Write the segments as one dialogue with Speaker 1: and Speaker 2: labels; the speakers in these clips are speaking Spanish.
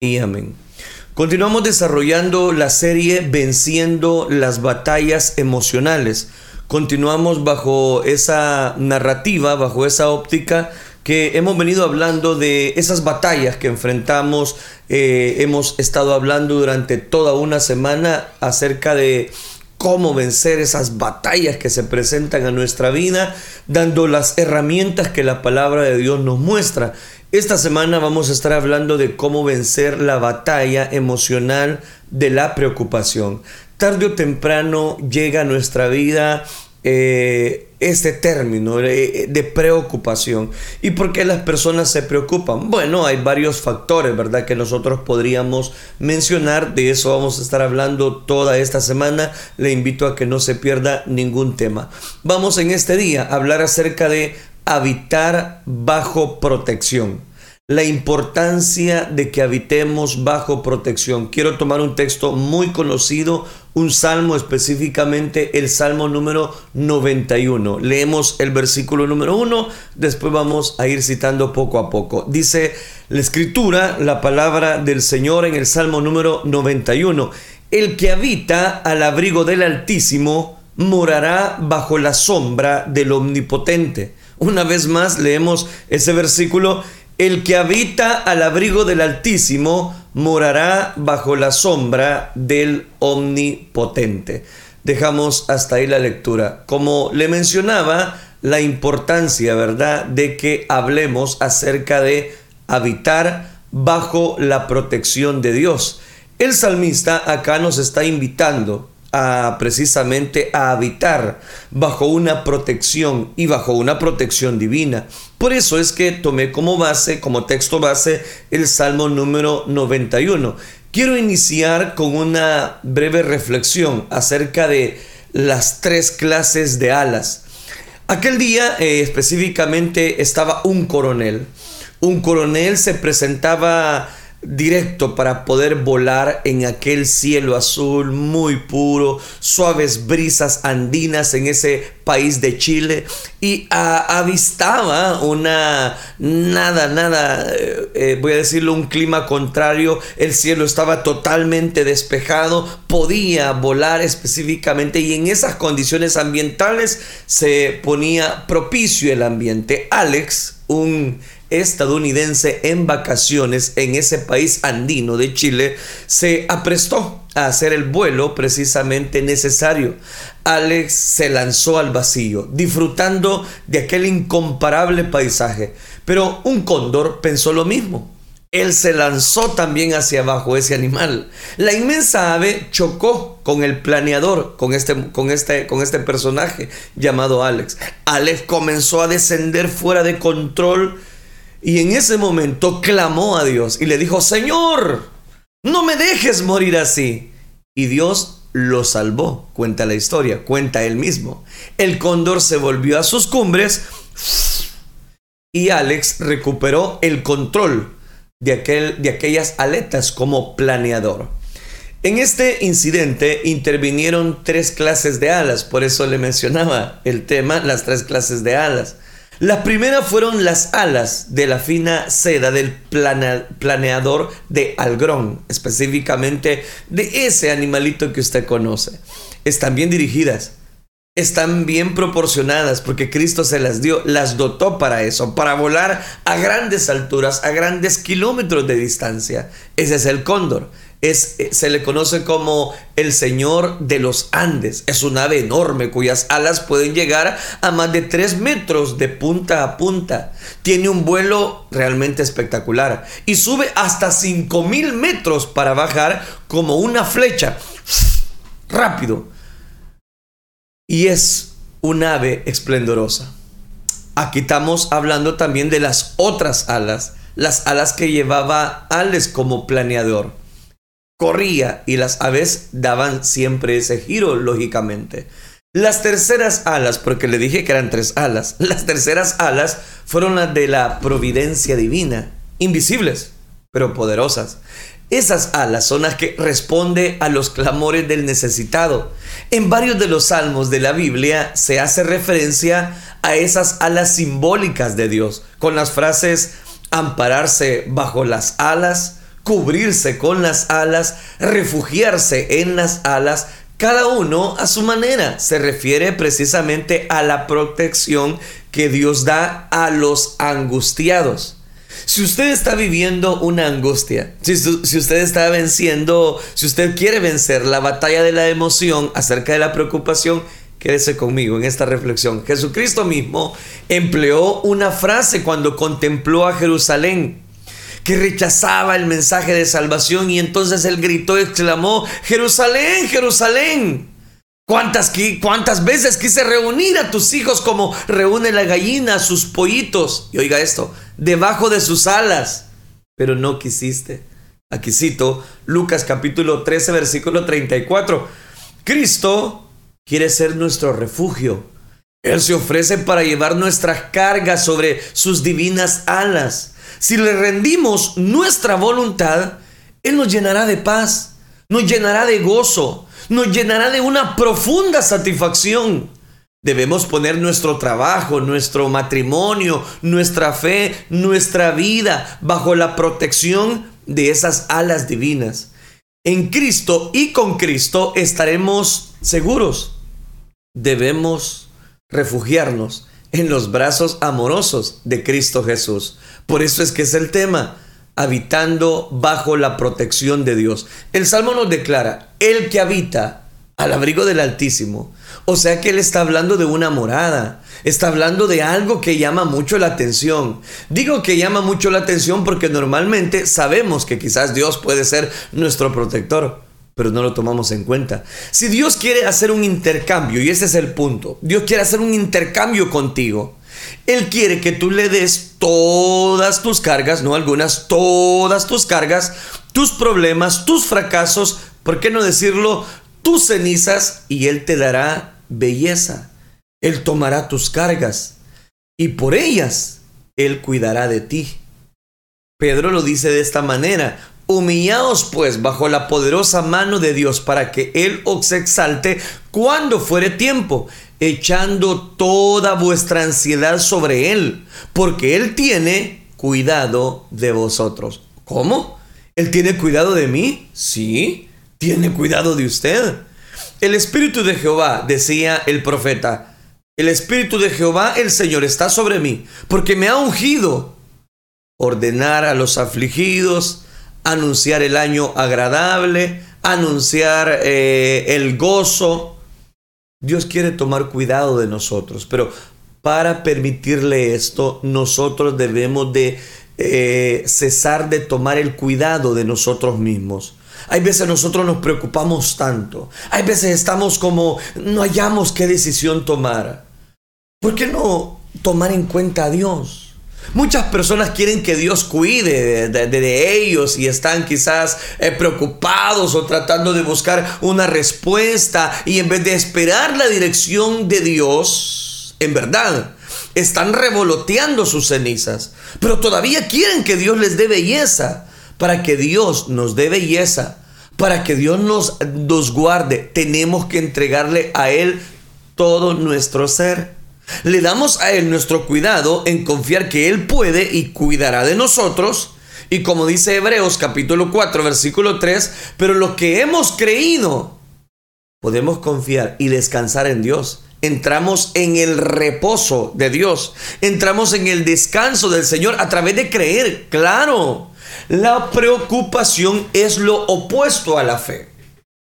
Speaker 1: y amén. Continuamos desarrollando la serie Venciendo las batallas emocionales. Continuamos bajo esa narrativa, bajo esa óptica que hemos venido hablando de esas batallas que enfrentamos. Eh, hemos estado hablando durante toda una semana acerca de cómo vencer esas batallas que se presentan a nuestra vida, dando las herramientas que la palabra de Dios nos muestra. Esta semana vamos a estar hablando de cómo vencer la batalla emocional de la preocupación. Tarde o temprano llega a nuestra vida eh, este término de, de, preocupación. ¿Y por qué las personas se preocupan? Bueno, hay varios factores, ¿verdad? Que nosotros podríamos mencionar. De eso vamos a estar hablando toda esta semana. Le invito a que no se pierda ningún tema. Vamos en este día a hablar acerca de habitar bajo protección. La importancia de que habitemos bajo protección. Quiero tomar un texto muy conocido, un salmo específicamente, el salmo número 91. Leemos el versículo número 1, después vamos a ir citando poco a poco. Dice la escritura, la palabra del Señor en el salmo número 91. El que habita al abrigo del Altísimo morará bajo la sombra del Omnipotente. Una vez más leemos ese versículo, el que habita al abrigo del Altísimo morará bajo la sombra del Omnipotente. Dejamos hasta ahí la lectura. Como le mencionaba, la importancia, ¿verdad?, de que hablemos acerca de habitar bajo la protección de Dios. El salmista acá nos está invitando precisamente a habitar bajo una protección y bajo una protección divina. Por eso es que tomé como base, como texto base, el Salmo número 91. Quiero iniciar con una breve reflexión acerca de las tres clases de alas. Aquel día eh, específicamente estaba un coronel. Un coronel se presentaba directo para poder volar en aquel cielo azul muy puro, suaves brisas andinas en ese país de Chile y avistaba una nada, nada, eh, eh, voy a decirlo, un clima contrario, el cielo estaba totalmente despejado, podía volar específicamente y en esas condiciones ambientales se ponía propicio el ambiente. Alex, un estadounidense en vacaciones en ese país andino de Chile se aprestó a hacer el vuelo precisamente necesario. Alex se lanzó al vacío, disfrutando de aquel incomparable paisaje. Pero un cóndor pensó lo mismo. Él se lanzó también hacia abajo, ese animal. La inmensa ave chocó con el planeador, con este, con este, con este personaje llamado Alex. Alex comenzó a descender fuera de control y en ese momento clamó a Dios y le dijo, Señor, no me dejes morir así. Y Dios lo salvó, cuenta la historia, cuenta él mismo. El cóndor se volvió a sus cumbres y Alex recuperó el control de, aquel, de aquellas aletas como planeador. En este incidente intervinieron tres clases de alas, por eso le mencionaba el tema, las tres clases de alas. Las primeras fueron las alas de la fina seda del planeador de Algrón, específicamente de ese animalito que usted conoce. Están bien dirigidas, están bien proporcionadas porque Cristo se las dio, las dotó para eso, para volar a grandes alturas, a grandes kilómetros de distancia. Ese es el cóndor. Eh, se le conoce como el Señor de los Andes. Es un ave enorme cuyas alas pueden llegar a más de 3 metros de punta a punta. Tiene un vuelo realmente espectacular y sube hasta 5000 metros para bajar como una flecha. Rápido. Y es un ave esplendorosa. Aquí estamos hablando también de las otras alas, las alas que llevaba Alex como planeador corría y las aves daban siempre ese giro, lógicamente. Las terceras alas, porque le dije que eran tres alas, las terceras alas fueron las de la providencia divina, invisibles, pero poderosas. Esas alas son las que responde a los clamores del necesitado. En varios de los salmos de la Biblia se hace referencia a esas alas simbólicas de Dios, con las frases ampararse bajo las alas, cubrirse con las alas, refugiarse en las alas, cada uno a su manera. Se refiere precisamente a la protección que Dios da a los angustiados. Si usted está viviendo una angustia, si, usted está venciendo, si usted quiere vencer la batalla de la emoción acerca de la preocupación, quédese conmigo en esta reflexión. Jesucristo mismo empleó una frase cuando contempló a Jerusalén que rechazaba el mensaje de salvación y entonces él gritó, exclamó, Jerusalén, Jerusalén. ¿Cuántas, ¿Cuántas veces quise reunir a tus hijos como reúne la gallina a sus pollitos? Y oiga esto, debajo de sus alas, pero no quisiste. Aquí cito Lucas capítulo 13, versículo 34. Cristo quiere ser nuestro refugio. Él se ofrece para llevar nuestras cargas sobre sus divinas alas. Si le rendimos nuestra voluntad, Él nos llenará de paz, nos llenará de gozo, nos llenará de una profunda satisfacción. Debemos poner nuestro trabajo, nuestro matrimonio, nuestra fe, nuestra vida bajo la protección de esas alas divinas. En Cristo y con Cristo estaremos seguros. Debemos refugiarnos en los brazos amorosos de Cristo Jesús. Por eso es que es el tema, habitando bajo la protección de Dios. El Salmo nos declara, el que habita al abrigo del Altísimo. O sea que él está hablando de una morada, está hablando de algo que llama mucho la atención. Digo que llama mucho la atención porque normalmente sabemos que quizás Dios puede ser nuestro protector, pero no lo tomamos en cuenta. Si Dios quiere hacer un intercambio, y ese es el punto, Dios quiere hacer un intercambio contigo, Él quiere que tú le des todas tus cargas, no algunas, todas tus cargas, tus problemas, tus fracasos, ¿por qué no decirlo? Tus cenizas y Él te dará belleza. Él tomará tus cargas y por ellas Él cuidará de ti. Pedro lo dice de esta manera, Humillaos pues bajo la poderosa mano de Dios para que Él os exalte cuando fuere tiempo, echando toda vuestra ansiedad sobre Él, porque Él tiene cuidado de vosotros. ¿Cómo? ¿Él tiene cuidado de mí? Sí, tiene cuidado de usted. El Espíritu de Jehová, decía el profeta, el Espíritu de Jehová, el Señor, está sobre mí, porque me ha ungido ordenar a los afligidos, anunciar el año agradable, anunciar eh, el gozo. Dios quiere tomar cuidado de nosotros, pero para permitirle esto, nosotros debemos de eh, cesar de tomar el cuidado de nosotros mismos. Hay veces nosotros nos preocupamos tanto. Hay veces estamos como no hallamos qué decisión tomar. ¿Por qué no tomar en cuenta a Dios? Muchas personas quieren que Dios cuide de, ellos y están quizás eh, preocupados o tratando de buscar una respuesta y en vez de esperar la dirección de Dios, en verdad, están revoloteando sus cenizas, pero todavía quieren que Dios les dé belleza. Para que Dios nos dé belleza, para que Dios nos, nos guarde, tenemos que entregarle a Él todo nuestro ser. Le damos a Él nuestro cuidado en confiar que Él puede y cuidará de nosotros. Y como dice Hebreos capítulo 4 versículo 3, pero lo que hemos creído, podemos confiar y descansar en Dios. Entramos en el reposo de Dios. Entramos en el descanso del Señor a través de creer. Claro, la preocupación es lo opuesto a la fe.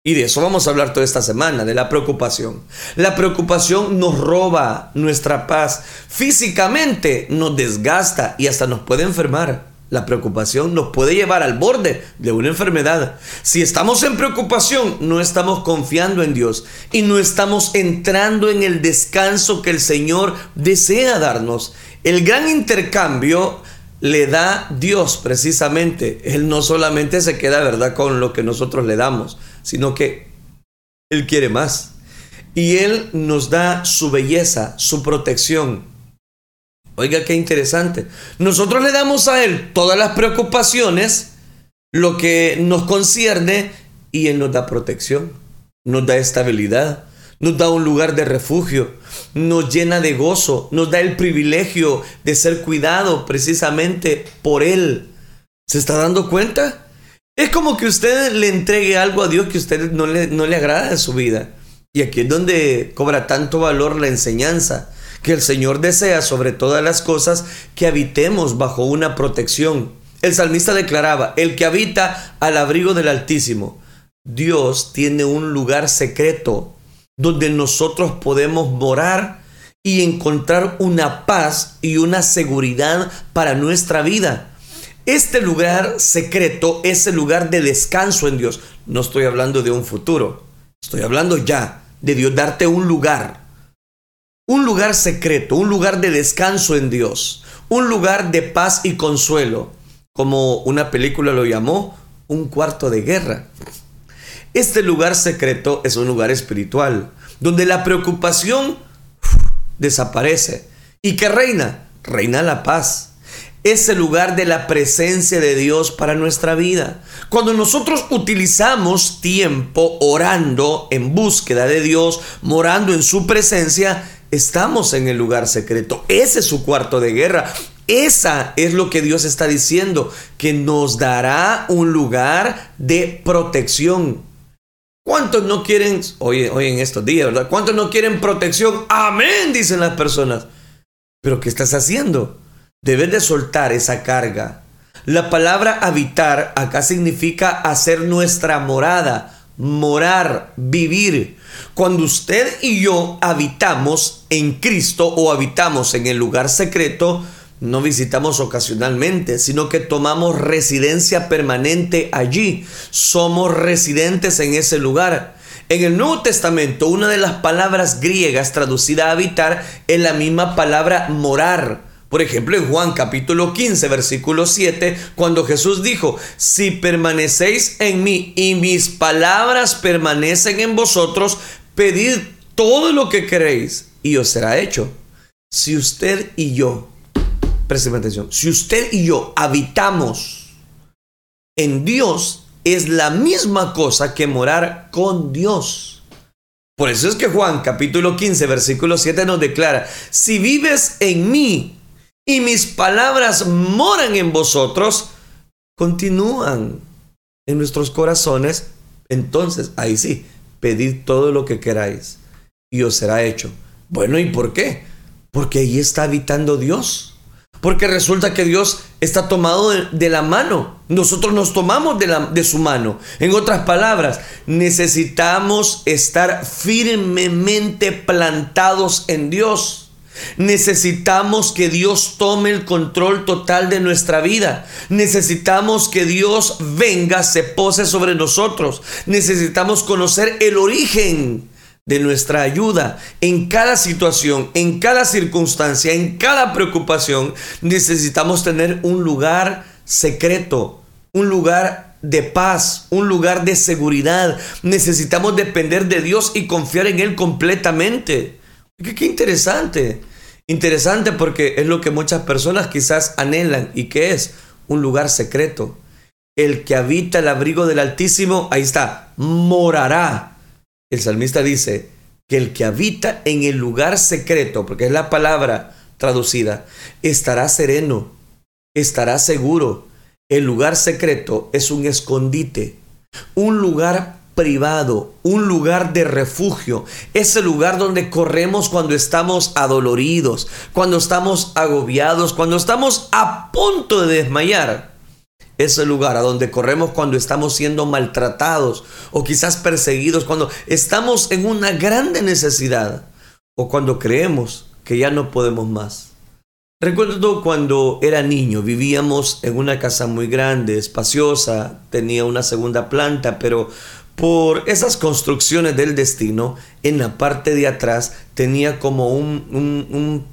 Speaker 1: Y de eso vamos a hablar toda esta semana, de la preocupación. La preocupación nos roba nuestra paz. Físicamente nos desgasta y hasta nos puede enfermar. La preocupación nos puede llevar al borde de una enfermedad. Si estamos en preocupación, no estamos confiando en Dios y no estamos entrando en el descanso que el Señor desea darnos. El gran intercambio le da Dios precisamente. Él no solamente se queda, ¿verdad?, con lo que nosotros le damos sino que Él quiere más. Y Él nos da su belleza, su protección. Oiga, qué interesante. Nosotros le damos a Él todas las preocupaciones, lo que nos concierne, y Él nos da protección, nos da estabilidad, nos da un lugar de refugio, nos llena de gozo, nos da el privilegio de ser cuidado precisamente por Él. ¿Se está dando cuenta? Es como que usted le entregue algo a Dios que usted no le, no le agrada de su vida. Y aquí es donde cobra tanto valor la enseñanza, que el Señor desea sobre todas las cosas que habitemos bajo una protección. El salmista declaraba, el que habita al abrigo del Altísimo. Dios tiene un lugar secreto donde nosotros podemos morar y encontrar una paz y una seguridad para nuestra vida. Este lugar secreto es el lugar de descanso en Dios. No estoy hablando de un futuro, estoy hablando ya de Dios darte un lugar. Un lugar secreto, un lugar de descanso en Dios, un lugar de paz y consuelo, como una película lo llamó, un cuarto de guerra. Este lugar secreto es un lugar espiritual, donde la preocupación desaparece. ¿Y que reina? Reina la paz es el lugar de la presencia de Dios para nuestra vida. Cuando nosotros utilizamos tiempo orando en búsqueda de Dios, morando en su presencia, estamos en el lugar secreto. Ese es su cuarto de guerra. Esa es lo que Dios está diciendo, que nos dará un lugar de protección. ¿Cuántos no quieren, hoy, hoy en estos días, ¿verdad? ¿Cuántos no quieren protección? Amén, dicen las personas. Pero ¿qué estás haciendo? Debes de soltar esa carga. La palabra habitar acá significa hacer nuestra morada, morar, vivir. Cuando usted y yo habitamos en Cristo o habitamos en el lugar secreto, no visitamos ocasionalmente, sino que tomamos residencia permanente allí. Somos residentes en ese lugar. En el Nuevo Testamento, una de las palabras griegas traducida a habitar es la misma palabra morar. Por ejemplo, en Juan capítulo 15, versículo 7, cuando Jesús dijo, si permanecéis en mí y mis palabras permanecen en vosotros, pedid todo lo que queréis y os será hecho. Si usted y yo, presten atención, si usted y yo habitamos en Dios, es la misma cosa que morar con Dios. Por eso es que Juan capítulo 15, versículo 7 nos declara, si vives en mí y mis palabras moran en vosotros, continúan en nuestros corazones, entonces ahí sí, pedid todo lo que queráis y os será hecho. Bueno, ¿y por qué? Porque ahí está habitando Dios. Porque resulta que Dios está tomado de, la mano. Nosotros nos tomamos de, su mano. En otras palabras, necesitamos estar firmemente plantados en Dios. Necesitamos que Dios tome el control total de nuestra vida. Necesitamos que Dios venga, se pose sobre nosotros. Necesitamos conocer el origen de nuestra ayuda en cada situación, en cada circunstancia, en cada preocupación. Necesitamos tener un lugar secreto, un lugar de paz, un lugar de seguridad. Necesitamos depender de Dios y confiar en Él completamente. Qué, interesante. Interesante porque es lo que muchas personas quizás anhelan y que es un lugar secreto. El que habita el abrigo del Altísimo, ahí está, morará. El salmista dice que el que habita en el lugar secreto, porque es la palabra traducida, estará sereno, estará seguro. El lugar secreto es un escondite, un lugar privado, un lugar de refugio, ese lugar donde corremos cuando estamos adoloridos, cuando estamos agobiados, cuando estamos a punto de desmayar. Ese lugar a donde corremos cuando estamos siendo maltratados o quizás perseguidos, cuando estamos en una grande necesidad o cuando creemos que ya no podemos más. Recuerdo cuando era niño, vivíamos en una casa muy grande, espaciosa, tenía una segunda planta, pero por esas construcciones del destino, en la parte de atrás tenía como un,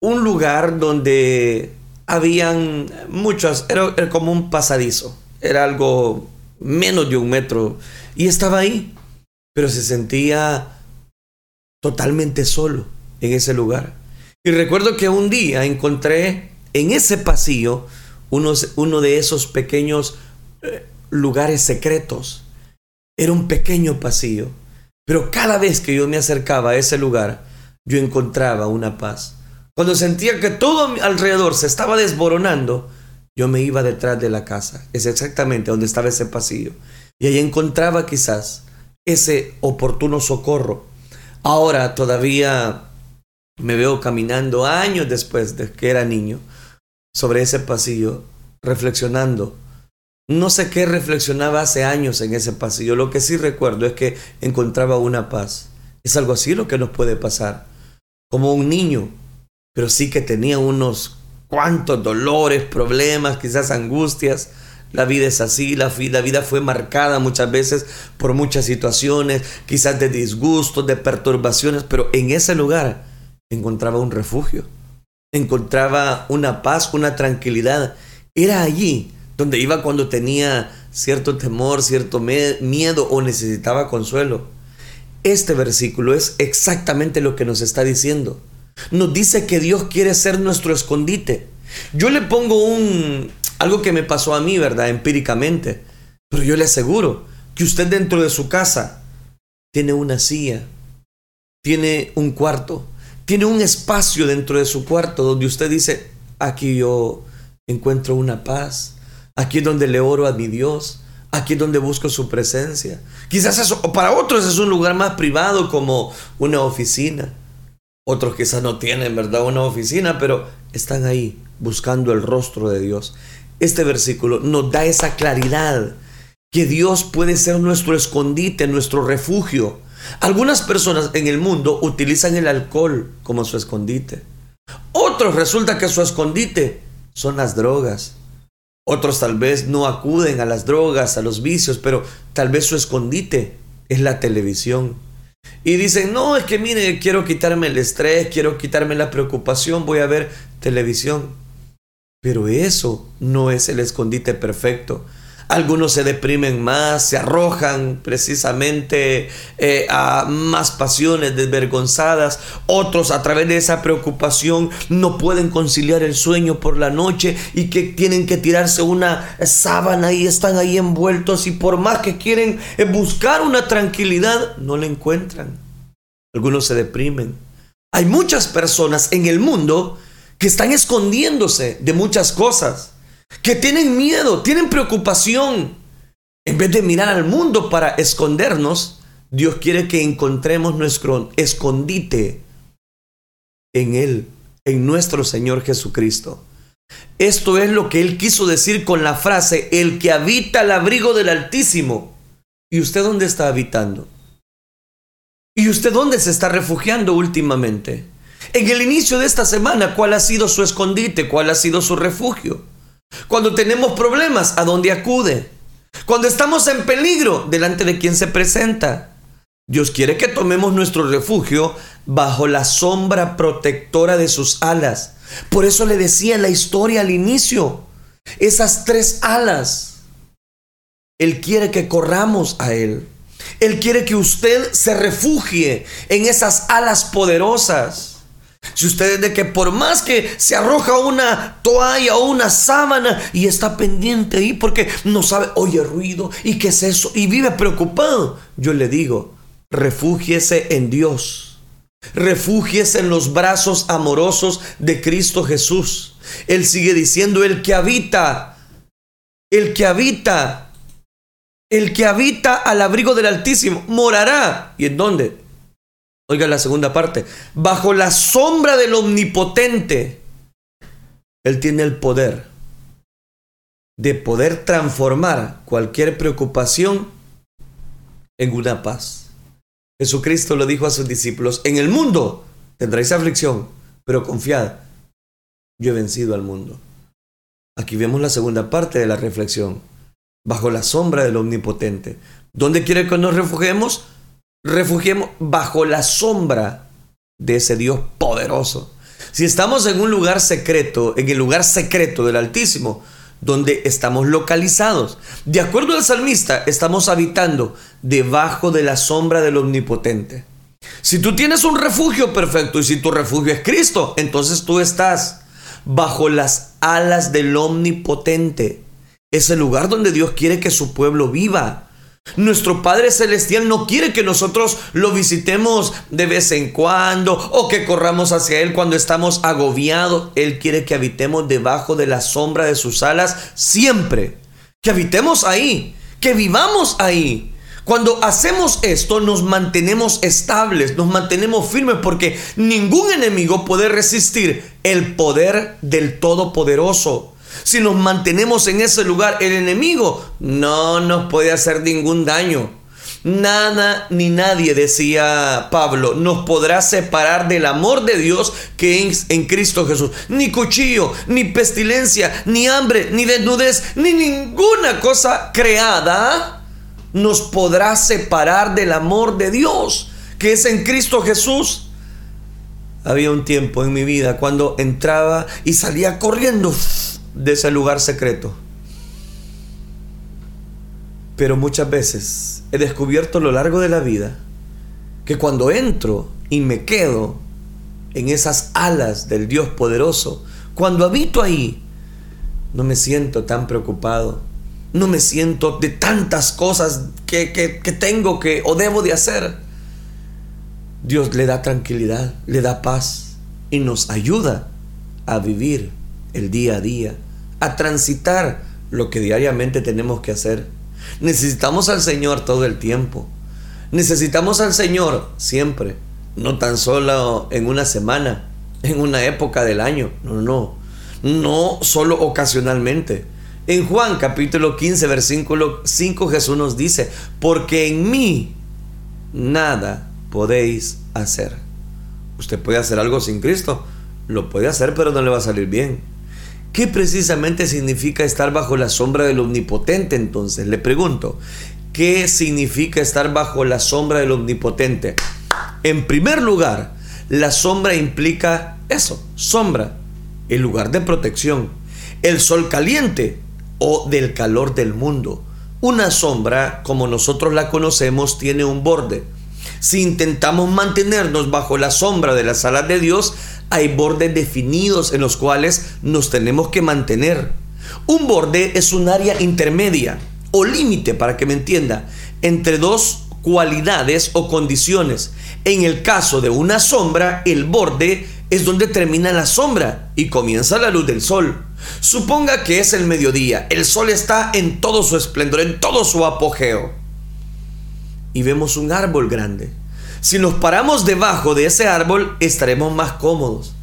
Speaker 1: un, lugar donde habían muchas, era, era, como un pasadizo, era algo menos de un metro, y estaba ahí, pero se sentía totalmente solo en ese lugar. Y recuerdo que un día encontré en ese pasillo unos, uno de esos pequeños eh, lugares secretos. Era un pequeño pasillo, pero cada vez que yo me acercaba a ese lugar, yo encontraba una paz. Cuando sentía que todo alrededor se estaba desboronando, yo me iba detrás de la casa. Es exactamente donde estaba ese pasillo. Y ahí encontraba quizás ese oportuno socorro. Ahora todavía me veo caminando años después de que era niño sobre ese pasillo, reflexionando. No sé qué reflexionaba hace años en ese pasillo. Lo que sí recuerdo es que encontraba una paz. Es algo así lo que nos puede pasar. Como un niño, pero sí que tenía unos cuantos dolores, problemas, quizás angustias. La vida es así, la, la, vida fue marcada muchas veces por muchas situaciones, quizás de disgustos, de perturbaciones, pero en ese lugar encontraba un refugio, encontraba una paz, una tranquilidad. Era allí donde iba cuando tenía cierto temor, cierto miedo o necesitaba consuelo. Este versículo es exactamente lo que nos está diciendo. Nos dice que Dios quiere ser nuestro escondite. Yo le pongo un algo que me pasó a mí, ¿verdad? Empíricamente. Pero yo le aseguro que usted dentro de su casa tiene una silla, tiene un cuarto, tiene un espacio dentro de su cuarto donde usted dice, aquí yo encuentro una paz, aquí es donde le oro a mi Dios, aquí es donde busco su presencia. Quizás eso, para otros es un lugar más privado como una oficina. Otros quizás no tienen, ¿verdad? Una oficina, pero están ahí buscando el rostro de Dios. Este versículo nos da esa claridad que Dios puede ser nuestro escondite, nuestro refugio, algunas personas en el mundo utilizan el alcohol como su escondite. Otros resulta que su escondite son las drogas. Otros tal vez no acuden a las drogas, a los vicios, pero tal vez su escondite es la televisión. Y dicen, no, es que mire, quiero quitarme el estrés, quiero quitarme la preocupación, voy a ver televisión. Pero eso no es el escondite perfecto. Algunos se deprimen más, se arrojan precisamente eh, a más pasiones desvergonzadas. Otros a través de esa preocupación no pueden conciliar el sueño por la noche y que tienen que tirarse una sábana y están ahí envueltos y por más que quieren eh, buscar una tranquilidad, no la encuentran. Algunos se deprimen. Hay muchas personas en el mundo que están escondiéndose de muchas cosas que tienen miedo, tienen preocupación. En vez de mirar al mundo para escondernos, Dios quiere que encontremos nuestro escondite en Él, en nuestro Señor Jesucristo. Esto es lo que Él quiso decir con la frase, el que habita al abrigo del Altísimo. ¿Y usted dónde está habitando? ¿Y usted dónde se está refugiando últimamente? En el inicio de esta semana, ¿cuál ha sido su escondite? ¿Cuál ha sido su refugio? Cuando tenemos problemas, ¿a dónde acude? Cuando estamos en peligro, delante de quién se presenta. Dios quiere que tomemos nuestro refugio bajo la sombra protectora de sus alas. Por eso le decía la historia al inicio, esas tres alas. Él quiere que corramos a Él. Él quiere que usted se refugie en esas alas poderosas. Si usted es de que por más que se arroja una toalla o una sábana y está pendiente ahí porque no sabe, oye ruido y qué es eso y vive preocupado, yo le digo, refúgiese en Dios. Refúgiese en los brazos amorosos de Cristo Jesús. Él sigue diciendo, el que habita, el que habita, el que habita al abrigo del Altísimo, morará. ¿Y en dónde? Oiga la segunda parte. Bajo la sombra del omnipotente, Él tiene el poder de poder transformar cualquier preocupación en una paz. Jesucristo lo dijo a sus discípulos, en el mundo tendréis aflicción, pero confiad, yo he vencido al mundo. Aquí vemos la segunda parte de la reflexión, bajo la sombra del omnipotente. ¿Dónde quiere que nos refugiemos? Refugiemos bajo la sombra de ese Dios poderoso. Si estamos en un lugar secreto, en el lugar secreto del Altísimo, donde estamos localizados, de acuerdo al salmista, estamos habitando debajo de la sombra del Omnipotente. Si tú tienes un refugio perfecto y si tu refugio es Cristo, entonces tú estás bajo las alas del Omnipotente. Es el lugar donde Dios quiere que su pueblo viva. Nuestro Padre Celestial no quiere que nosotros lo visitemos de vez en cuando o que corramos hacia Él cuando estamos agobiados. Él quiere que habitemos debajo de la sombra de sus alas siempre. Que habitemos ahí, que vivamos ahí. Cuando hacemos esto nos mantenemos estables, nos mantenemos firmes porque ningún enemigo puede resistir el poder del Todopoderoso. Si nos mantenemos en ese lugar, el enemigo no nos puede hacer ningún daño. Nada ni nadie, decía Pablo, nos podrá separar del amor de Dios que es en Cristo Jesús. Ni cuchillo, ni pestilencia, ni hambre, ni desnudez, ni ninguna cosa creada nos podrá separar del amor de Dios que es en Cristo Jesús. Había un tiempo en mi vida cuando entraba y salía corriendo de ese lugar secreto. Pero muchas veces he descubierto a lo largo de la vida que cuando entro y me quedo en esas alas del Dios poderoso, cuando habito ahí, no me siento tan preocupado, no me siento de tantas cosas que, tengo que o debo de hacer. Dios le da tranquilidad, le da paz y nos ayuda a vivir el día a día, a transitar lo que diariamente tenemos que hacer. Necesitamos al Señor todo el tiempo. Necesitamos al Señor siempre, no tan solo en una semana, en una época del año, no, no, no solo ocasionalmente. En Juan capítulo 15, versículo 5 Jesús nos dice, porque en mí nada podéis hacer. Usted puede hacer algo sin Cristo, lo puede hacer pero no le va a salir bien. ¿Qué precisamente significa estar bajo la sombra del omnipotente entonces? Le pregunto, ¿qué significa estar bajo la sombra del omnipotente? En primer lugar, la sombra implica eso, sombra, el lugar de protección. El sol caliente o del calor del mundo. Una sombra, como nosotros la conocemos, tiene un borde. Si intentamos mantenernos bajo la sombra de las alas de Dios, hay bordes definidos en los cuales nos tenemos que mantener. Un borde es un área intermedia o límite, para que me entienda, entre dos cualidades o condiciones. En el caso de una sombra, el borde es donde termina la sombra y comienza la luz del sol. Suponga que es el mediodía, el sol está en todo su esplendor, en todo su apogeo. Y vemos un árbol grande. Si nos paramos debajo de ese árbol, estaremos más cómodos.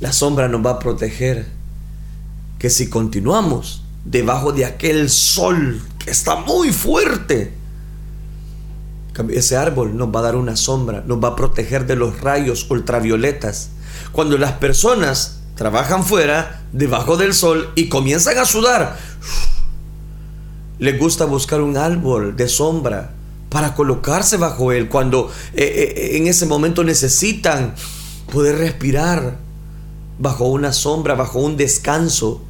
Speaker 1: La sombra nos va a proteger. Que si continuamos debajo de aquel sol que está muy fuerte, ese árbol nos va a dar una sombra, nos va a proteger de los rayos ultravioletas. Cuando las personas trabajan fuera, debajo del sol, y comienzan a sudar, les gusta buscar un árbol de sombra para colocarse bajo él cuando eh, eh, en ese momento necesitan poder respirar bajo una sombra, bajo un descanso.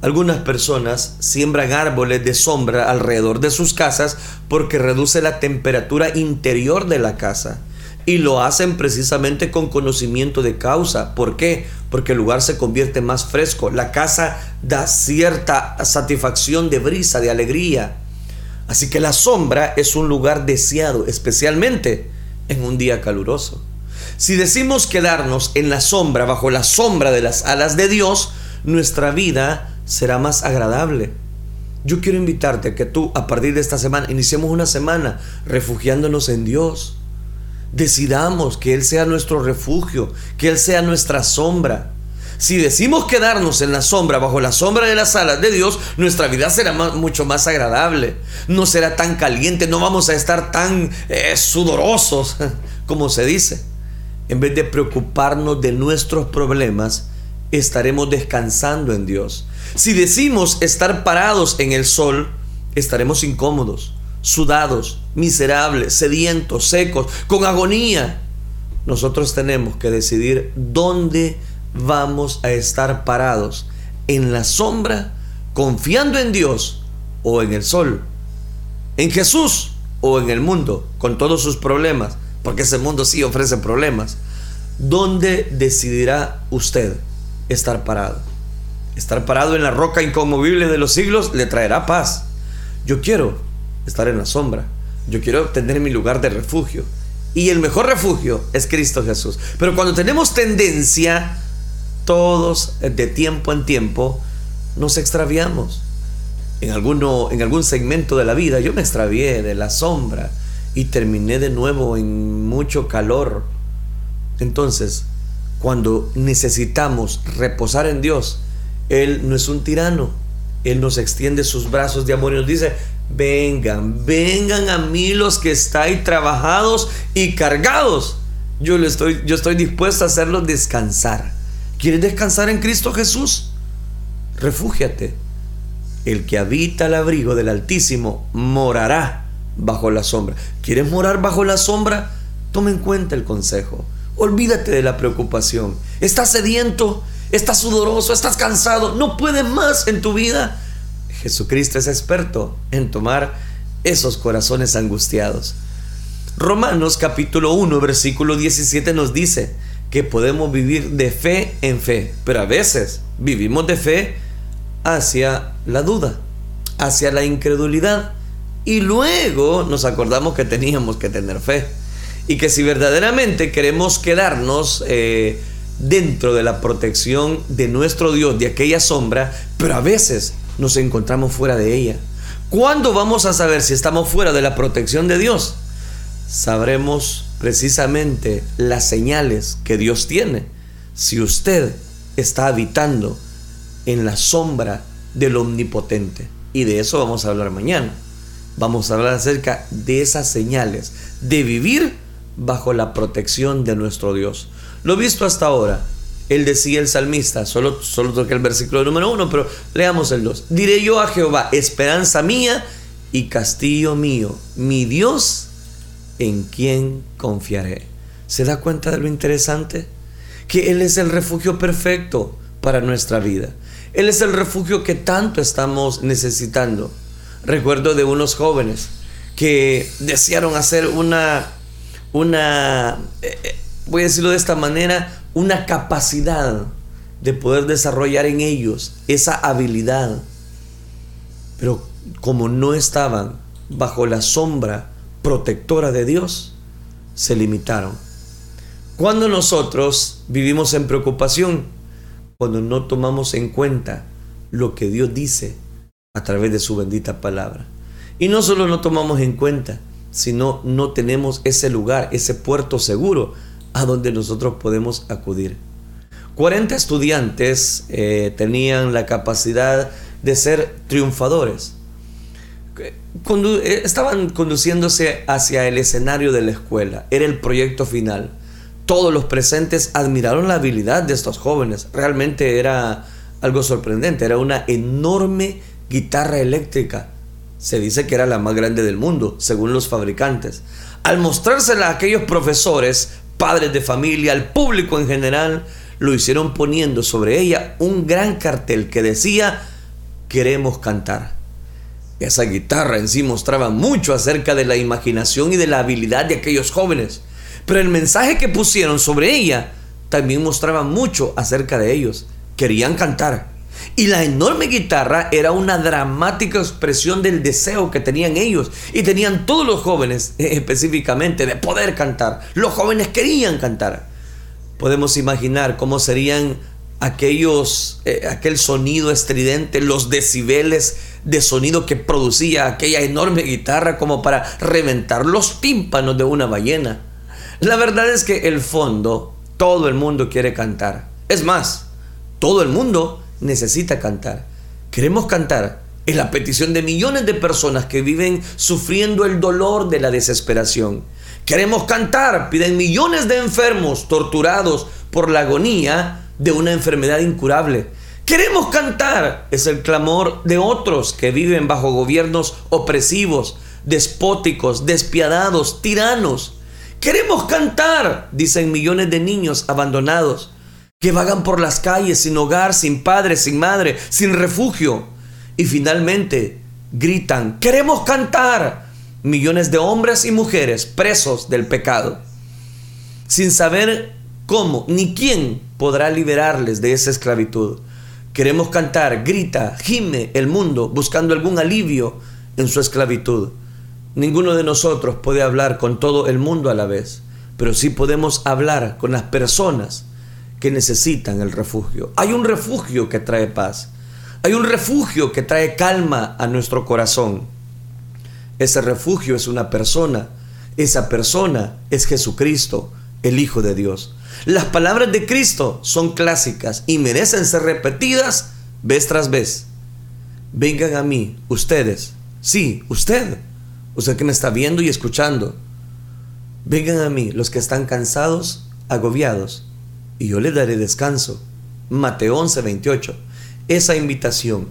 Speaker 1: Algunas personas siembran árboles de sombra alrededor de sus casas porque reduce la temperatura interior de la casa. Y lo hacen precisamente con conocimiento de causa. ¿Por qué? Porque el lugar se convierte más fresco. La casa da cierta satisfacción de brisa, de alegría. Así que la sombra es un lugar deseado, especialmente en un día caluroso. Si decimos quedarnos en la sombra, bajo la sombra de las alas de Dios, nuestra vida será más agradable. Yo quiero invitarte a que tú a partir de esta semana iniciemos una semana refugiándonos en Dios. Decidamos que Él sea nuestro refugio, que Él sea nuestra sombra. Si decimos quedarnos en la sombra, bajo la sombra de las alas de Dios, nuestra vida será mucho más agradable. No será tan caliente, no vamos a estar tan eh, sudorosos, como se dice. En vez de preocuparnos de nuestros problemas, estaremos descansando en Dios. Si decimos estar parados en el sol, estaremos incómodos, sudados, miserables, sedientos, secos, con agonía. Nosotros tenemos que decidir dónde vamos a estar parados, en la sombra, confiando en Dios o en el sol, en Jesús o en el mundo, con todos sus problemas, porque ese mundo sí ofrece problemas. ¿Dónde decidirá usted estar parado? Estar parado en la roca inconmovible de los siglos le traerá paz. Yo quiero estar en la sombra. Yo quiero tener mi lugar de refugio. Y el mejor refugio es Cristo Jesús. Pero cuando tenemos tendencia, todos de tiempo en tiempo, nos extraviamos. En, alguno, en algún segmento de la vida yo me extravié de la sombra y terminé de nuevo en mucho calor. Entonces, cuando necesitamos reposar en Dios, Él no es un tirano. Él nos extiende sus brazos de amor y nos dice, vengan, vengan a mí los que estáis trabajados y cargados. Yo, le estoy, yo estoy dispuesto a hacerlos descansar. ¿Quieres descansar en Cristo Jesús? Refúgiate. El que habita el abrigo del Altísimo morará bajo la sombra. ¿Quieres morar bajo la sombra? Toma en cuenta el consejo. Olvídate de la preocupación. ¿Estás sediento? ¿Estás sudoroso? ¿Estás cansado? ¿No puedes más en tu vida? Jesucristo es experto en tomar esos corazones angustiados. Romanos capítulo 1 versículo 17 nos dice que podemos vivir de fe en fe, pero a veces vivimos de fe hacia la duda, hacia la incredulidad y luego nos acordamos que teníamos que tener fe y que si verdaderamente queremos quedarnos eh, dentro de la protección de nuestro Dios, de aquella sombra, pero a veces nos encontramos fuera de ella. ¿Cuándo vamos a saber si estamos fuera de la protección de Dios? Sabremos precisamente las señales que Dios tiene. Si usted está habitando en la sombra del omnipotente. Y de eso vamos a hablar mañana. Vamos a hablar acerca de esas señales de vivir bajo la protección de nuestro Dios. Lo visto hasta ahora, él decía el salmista, solo, solo toqué el versículo número uno, pero leamos el dos. Diré yo a Jehová, esperanza mía y castillo mío, mi Dios en quien confiaré. ¿Se da cuenta de lo interesante? Que Él es el refugio perfecto para nuestra vida. Él es el refugio que tanto estamos necesitando. Recuerdo de unos jóvenes que desearon hacer una, una, eh, eh, voy a decirlo de esta manera, una capacidad de poder desarrollar en ellos esa habilidad. Pero como no estaban bajo la sombra protectora de Dios, se limitaron. Cuando nosotros vivimos en preocupación, cuando no tomamos en cuenta lo que Dios dice a través de su bendita palabra. Y no solo no tomamos en cuenta, sino no tenemos ese lugar, ese puerto seguro a donde nosotros podemos acudir. 40 estudiantes eh, tenían la capacidad de ser triunfadores. Eh, estaban conduciéndose hacia el escenario de la escuela. Era el proyecto final. Todos los presentes admiraron la habilidad de estos jóvenes. Realmente era algo sorprendente. Era una enorme guitarra eléctrica. Se dice que era la más grande del mundo, según los fabricantes. Al mostrársela a aquellos profesores, padres de familia, al público en general, lo hicieron poniendo sobre ella un gran cartel que decía, queremos cantar. Esa guitarra en sí mostraba mucho acerca de la imaginación y de la habilidad de aquellos jóvenes, pero el mensaje que pusieron sobre ella también mostraba mucho acerca de ellos. Querían cantar. Y la enorme guitarra era una dramática expresión del deseo que tenían ellos y tenían todos los jóvenes específicamente de poder cantar. Los jóvenes querían cantar. Podemos imaginar cómo serían aquellos, eh, aquel sonido estridente, los decibeles de sonido que producía aquella enorme guitarra como para reventar los tímpanos de una ballena. La verdad es que el fondo, todo el mundo quiere cantar. Es más, todo el mundo necesita cantar. Queremos cantar. Es la petición de millones de personas que viven sufriendo el dolor de la desesperación. Queremos cantar, piden millones de enfermos torturados por la agonía de una enfermedad incurable. Queremos cantar, es el clamor de otros que viven bajo gobiernos opresivos, despóticos, despiadados, tiranos. Queremos cantar, dicen millones de niños abandonados que vagan por las calles sin hogar, sin padre, sin madre, sin refugio. Y finalmente gritan, queremos cantar. Millones de hombres y mujeres presos del pecado, sin saber cómo ni quién podrá liberarles de esa esclavitud. Queremos cantar, grita, gime el mundo buscando algún alivio en su esclavitud. Ninguno de nosotros puede hablar con todo el mundo a la vez, pero sí podemos hablar con las personas que necesitan el refugio. Hay un refugio que trae paz. Hay un refugio que trae calma a nuestro corazón. Ese refugio es una persona. Esa persona es Jesucristo, el Hijo de Dios. Las palabras de Cristo son clásicas y merecen ser repetidas vez tras vez. Vengan a mí, ustedes. Sí, usted. Usted que me está viendo y escuchando. Vengan a mí los que están cansados, agobiados, y yo les daré descanso. Mateo 11, 28. Esa invitación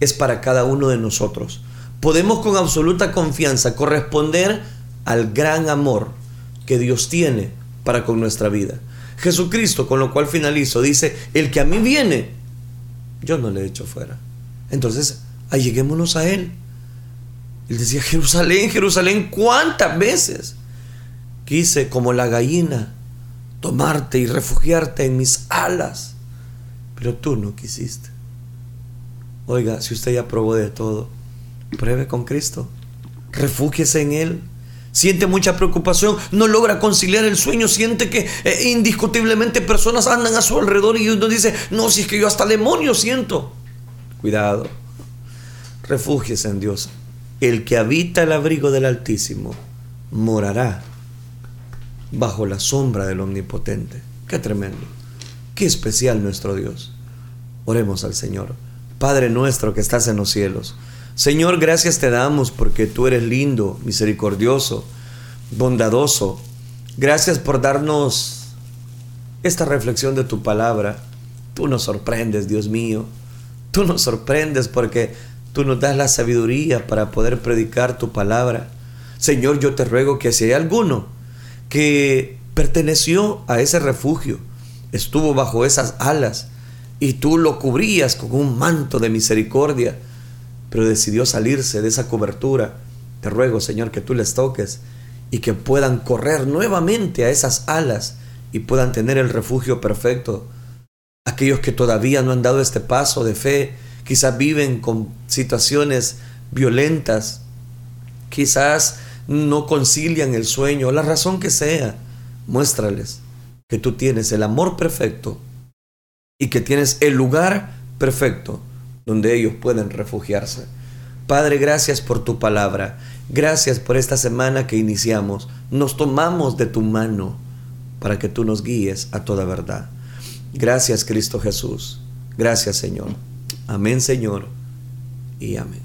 Speaker 1: es para cada uno de nosotros. Podemos con absoluta confianza corresponder al gran amor que Dios tiene para con nuestra vida. Jesucristo, con lo cual finalizo, dice, el que a mí viene, yo no le echo fuera. Entonces, alleguémonos a Él. Él decía, Jerusalén, Jerusalén, ¿cuántas veces quise como la gallina tomarte y refugiarte en mis alas? Pero tú no quisiste. Oiga, si usted ya probó de todo, pruebe con Cristo. Refúgiese en Él. Siente mucha preocupación, no logra conciliar el sueño, siente que eh, indiscutiblemente personas andan a su alrededor y uno dice, no, si es que yo hasta demonio siento. Cuidado, refúgiese en Dios. El que habita el abrigo del Altísimo morará bajo la sombra del Omnipotente. Qué tremendo, qué especial nuestro Dios. Oremos al Señor. Padre nuestro que estás en los cielos. Señor, gracias te damos porque tú eres lindo, misericordioso, bondadoso. Gracias por darnos esta reflexión de tu palabra. Tú nos sorprendes, Dios mío. Tú nos sorprendes porque tú nos das la sabiduría para poder predicar tu palabra. Señor, yo te ruego que si hay alguno que perteneció a ese refugio, estuvo bajo esas alas y tú lo cubrías con un manto de misericordia, pero decidió salirse de esa cobertura, te ruego, Señor, que tú les toques y que puedan correr nuevamente a esas alas y puedan tener el refugio perfecto. Aquellos que todavía no han dado este paso de fe, quizás viven con situaciones violentas, quizás no concilian el sueño, la razón que sea, muéstrales que tú tienes el amor perfecto y que tienes el lugar perfecto donde ellos pueden refugiarse. Padre, gracias por tu palabra. Gracias por esta semana que iniciamos. Nos tomamos de tu mano para que tú nos guíes a toda verdad. Gracias Cristo Jesús. Gracias Señor. Amén Señor. Y amén.